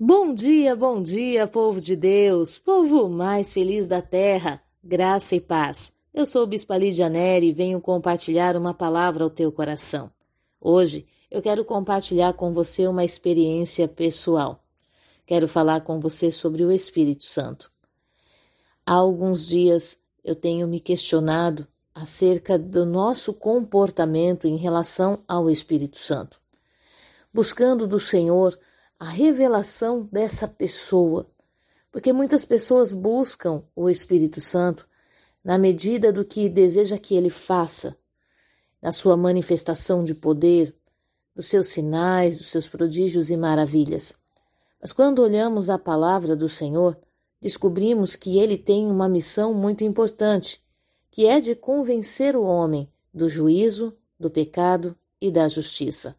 Bom dia, bom dia, povo de Deus, povo mais feliz da terra, graça e paz. Eu sou o Bispo Lídia Neri e venho compartilhar uma palavra ao teu coração. Hoje eu quero compartilhar com você uma experiência pessoal. Quero falar com você sobre o Espírito Santo. Há alguns dias eu tenho me questionado acerca do nosso comportamento em relação ao Espírito Santo, buscando do Senhor a revelação dessa pessoa, porque muitas pessoas buscam o Espírito Santo na medida do que deseja que ele faça, na sua manifestação de poder, dos seus sinais, dos seus prodígios e maravilhas. Mas quando olhamos a palavra do Senhor, descobrimos que ele tem uma missão muito importante, que é de convencer o homem do juízo, do pecado e da justiça.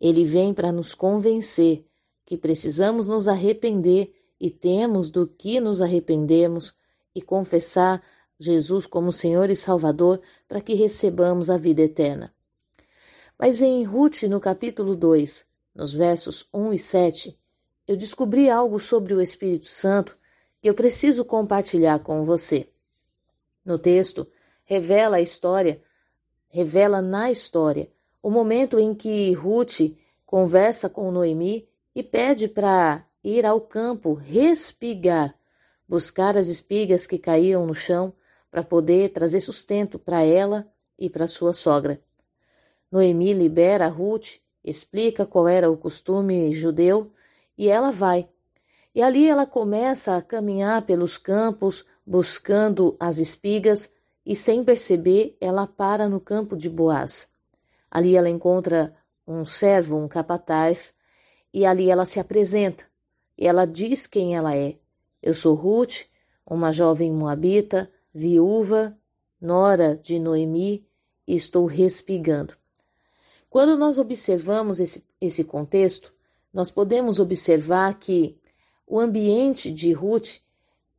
Ele vem para nos convencer que precisamos nos arrepender e temos do que nos arrependemos e confessar Jesus como Senhor e Salvador para que recebamos a vida eterna. Mas em Ruth, no capítulo 2, nos versos 1 e 7, eu descobri algo sobre o Espírito Santo que eu preciso compartilhar com você. No texto, revela a história, revela na história o momento em que Ruth conversa com Noemi e pede para ir ao campo respigar, buscar as espigas que caíam no chão para poder trazer sustento para ela e para sua sogra. Noemi libera Ruth, explica qual era o costume judeu e ela vai. E ali ela começa a caminhar pelos campos buscando as espigas e sem perceber ela para no campo de Boaz. Ali ela encontra um servo, um capataz, e ali ela se apresenta. E ela diz quem ela é. Eu sou Ruth, uma jovem moabita, viúva, nora de Noemi, e estou respigando. Quando nós observamos esse, esse contexto, nós podemos observar que o ambiente de Ruth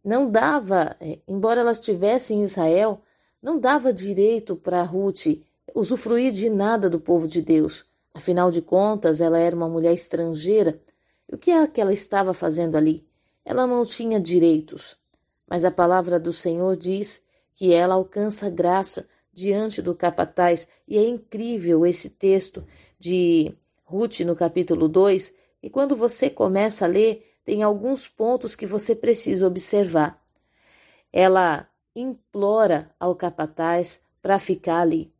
não dava, é, embora ela estivesse em Israel, não dava direito para Ruth usufruir de nada do povo de Deus. Afinal de contas, ela era uma mulher estrangeira. E o que é que ela estava fazendo ali? Ela não tinha direitos. Mas a palavra do Senhor diz que ela alcança graça diante do capataz, e é incrível esse texto de Ruth no capítulo 2, e quando você começa a ler, tem alguns pontos que você precisa observar. Ela implora ao capataz para ficar ali.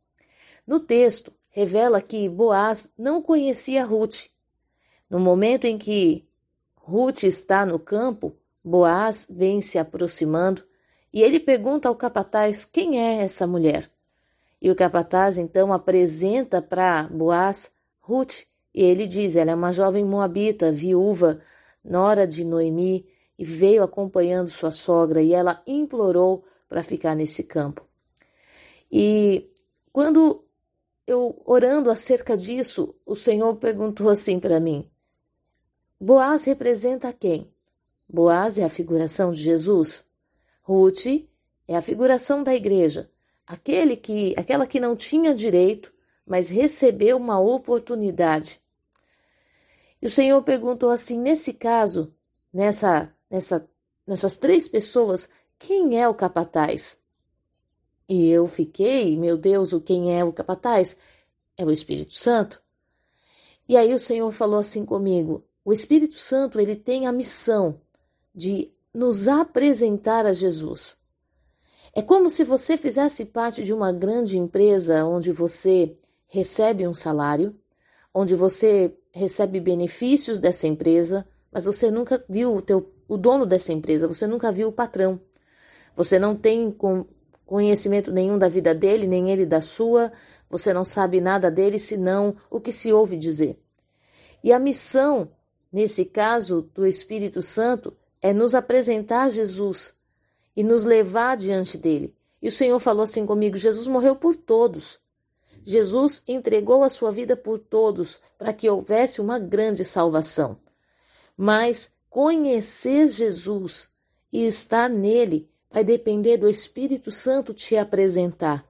No texto, revela que Boaz não conhecia Ruth. No momento em que Ruth está no campo, Boaz vem se aproximando e ele pergunta ao capataz quem é essa mulher. E o capataz então apresenta para Boaz Ruth, e ele diz: ela é uma jovem moabita, viúva, nora de Noemi, e veio acompanhando sua sogra, e ela implorou para ficar nesse campo. E quando eu orando acerca disso, o Senhor perguntou assim para mim: Boaz representa quem? Boaz é a figuração de Jesus. Ruth é a figuração da igreja aquele que, aquela que não tinha direito, mas recebeu uma oportunidade. E o Senhor perguntou assim: nesse caso, nessa, nessa, nessas três pessoas, quem é o capataz? E eu fiquei, meu Deus, o quem é o capataz? É o Espírito Santo. E aí o Senhor falou assim comigo: o Espírito Santo ele tem a missão de nos apresentar a Jesus. É como se você fizesse parte de uma grande empresa onde você recebe um salário, onde você recebe benefícios dessa empresa, mas você nunca viu o, teu, o dono dessa empresa, você nunca viu o patrão. Você não tem conhecimento nenhum da vida dele, nem ele da sua, você não sabe nada dele senão o que se ouve dizer. E a missão, nesse caso do Espírito Santo, é nos apresentar Jesus e nos levar diante dele. E o Senhor falou assim comigo: Jesus morreu por todos. Jesus entregou a sua vida por todos para que houvesse uma grande salvação. Mas conhecer Jesus e estar nele vai depender do Espírito Santo te apresentar.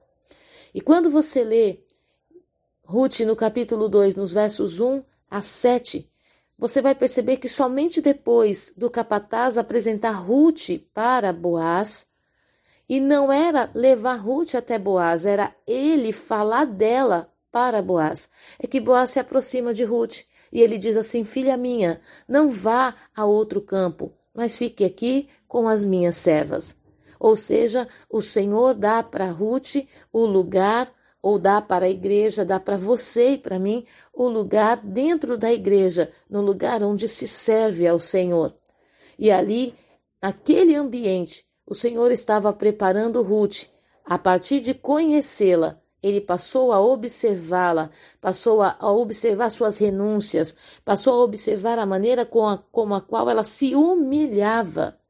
E quando você lê Ruth no capítulo 2, nos versos 1 a 7, você vai perceber que somente depois do capataz apresentar Ruth para Boaz, e não era levar Ruth até Boaz, era ele falar dela para Boaz. É que Boaz se aproxima de Ruth e ele diz assim: Filha minha, não vá a outro campo, mas fique aqui com as minhas servas. Ou seja, o Senhor dá para Ruth o lugar, ou dá para a igreja, dá para você e para mim o lugar dentro da igreja, no lugar onde se serve ao Senhor. E ali, naquele ambiente, o Senhor estava preparando Ruth. A partir de conhecê-la, ele passou a observá-la, passou a, a, observar suas renúncias, passou a observar a maneira com a, com a qual ela se humilhava.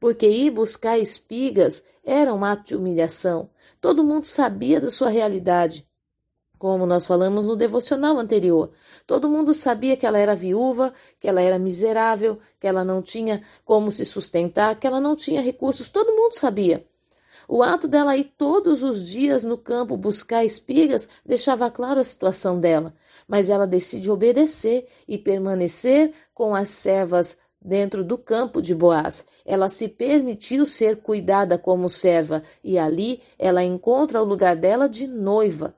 Porque ir buscar espigas era um ato de humilhação. Todo mundo sabia da sua realidade. Como nós falamos no devocional anterior, todo mundo sabia que ela era viúva, que ela era miserável, que ela não tinha como se sustentar, que ela não tinha recursos, todo mundo sabia. O ato dela ir todos os dias no campo buscar espigas deixava claro a situação dela, mas ela decide obedecer e permanecer com as servas dentro do campo de Boaz. Ela se permitiu ser cuidada como serva e ali ela encontra o lugar dela de noiva.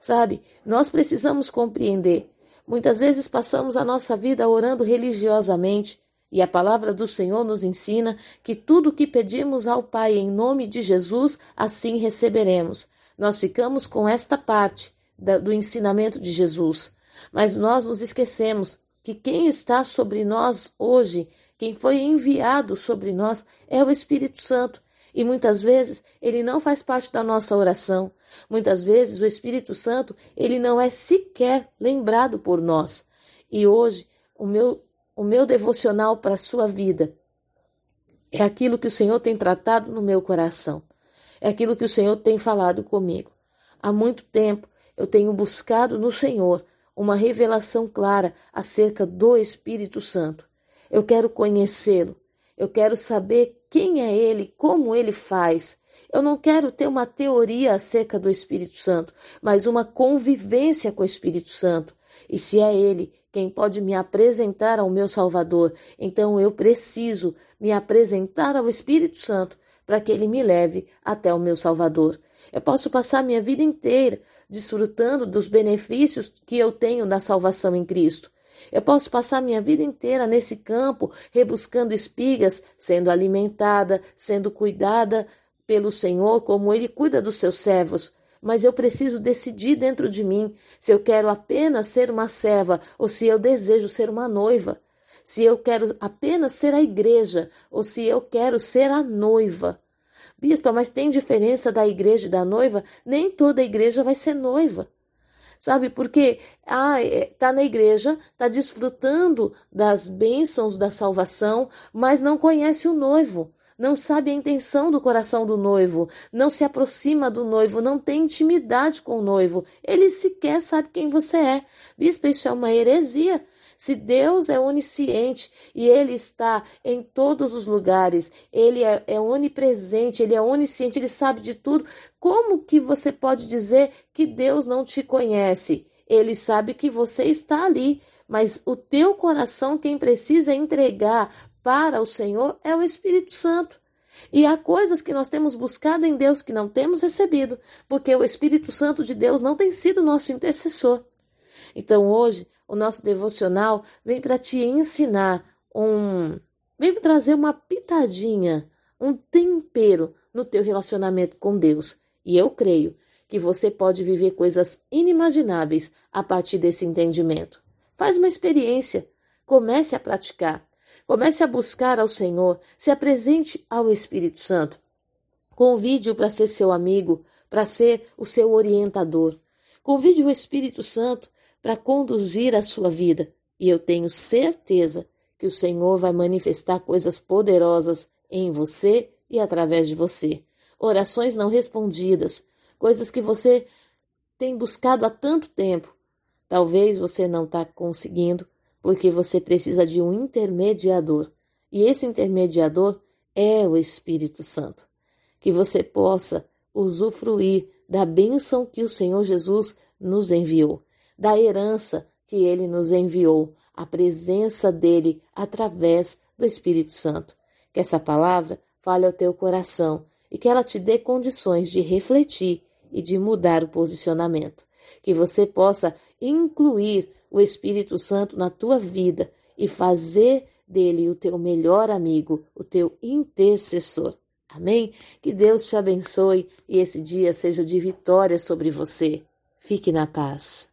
Sabe, nós precisamos compreender. Muitas vezes passamos a nossa vida orando religiosamente, e a palavra do Senhor nos ensina que tudo o que pedimos ao Pai em nome de Jesus, assim receberemos. Nós ficamos com esta parte do ensinamento de Jesus. Mas nós nos esquecemos que quem está sobre nós hoje, quem foi enviado sobre nós, é o Espírito Santo. E muitas vezes ele não faz parte da nossa oração. Muitas vezes o Espírito Santo, ele não é sequer lembrado por nós. E hoje, o meu o meu devocional para a sua vida é aquilo que o Senhor tem tratado no meu coração. É aquilo que o Senhor tem falado comigo. Há muito tempo eu tenho buscado no Senhor uma revelação clara acerca do Espírito Santo. Eu quero conhecê-lo. Eu quero saber quem é ele, como ele faz. Eu não quero ter uma teoria acerca do Espírito Santo, mas uma convivência com o Espírito Santo. E se é ele quem pode me apresentar ao meu Salvador. Então eu preciso me apresentar ao Espírito Santo para que ele me leve até o meu Salvador. Eu posso passar minha vida inteira desfrutando dos benefícios que eu tenho da salvação em Cristo. Eu posso passar minha vida inteira nesse campo, rebuscando espigas, sendo alimentada, sendo cuidada pelo Senhor, como Ele cuida dos seus servos mas eu preciso decidir dentro de mim se eu quero apenas ser uma serva ou se eu desejo ser uma noiva, se eu quero apenas ser a igreja ou se eu quero ser a noiva. Bispa, mas tem diferença da igreja e da noiva? Nem toda igreja vai ser noiva. Sabe, porque ah, tá na igreja, tá desfrutando das bênçãos da salvação, mas não conhece o noivo não sabe a intenção do coração do noivo, não se aproxima do noivo, não tem intimidade com o noivo, ele sequer sabe quem você é. Bispo, isso é uma heresia. Se Deus é onisciente e Ele está em todos os lugares, Ele é, é, onipresente, Ele é onisciente, Ele sabe de tudo, como que você pode dizer que Deus não te conhece? Ele sabe que você está ali, mas o teu coração quem precisa entregar para o Senhor é o Espírito Santo. E há coisas que nós temos buscado em Deus que não temos recebido, porque o Espírito Santo de Deus não tem sido nosso intercessor. Então hoje, o nosso devocional vem para te ensinar um. vem trazer uma pitadinha, um tempero no teu relacionamento com Deus. E eu creio que você pode viver coisas inimagináveis a partir desse entendimento. Faz uma experiência, comece a praticar. Comece a buscar ao Senhor, se apresente ao Espírito Santo. Convide-o para ser seu amigo, para ser o seu orientador. Convide o Espírito Santo para conduzir a sua vida. E eu tenho certeza que o Senhor vai manifestar coisas poderosas em você e através de você. Orações não respondidas, coisas que você tem buscado há tanto tempo. Talvez você não está conseguindo, porque você precisa de um intermediador. E esse intermediador é o Espírito Santo. Que você possa usufruir da bênção que o Senhor Jesus nos enviou, da herança que ele nos enviou, a presença dele através do Espírito Santo. Que essa palavra fale ao teu coração e que ela te dê condições de refletir e de mudar o posicionamento. Que você possa incluir o Espírito Santo na tua vida e fazer dele o teu melhor amigo, o teu intercessor. Amém? Que Deus te abençoe e esse dia seja de vitória sobre você. Fique na paz.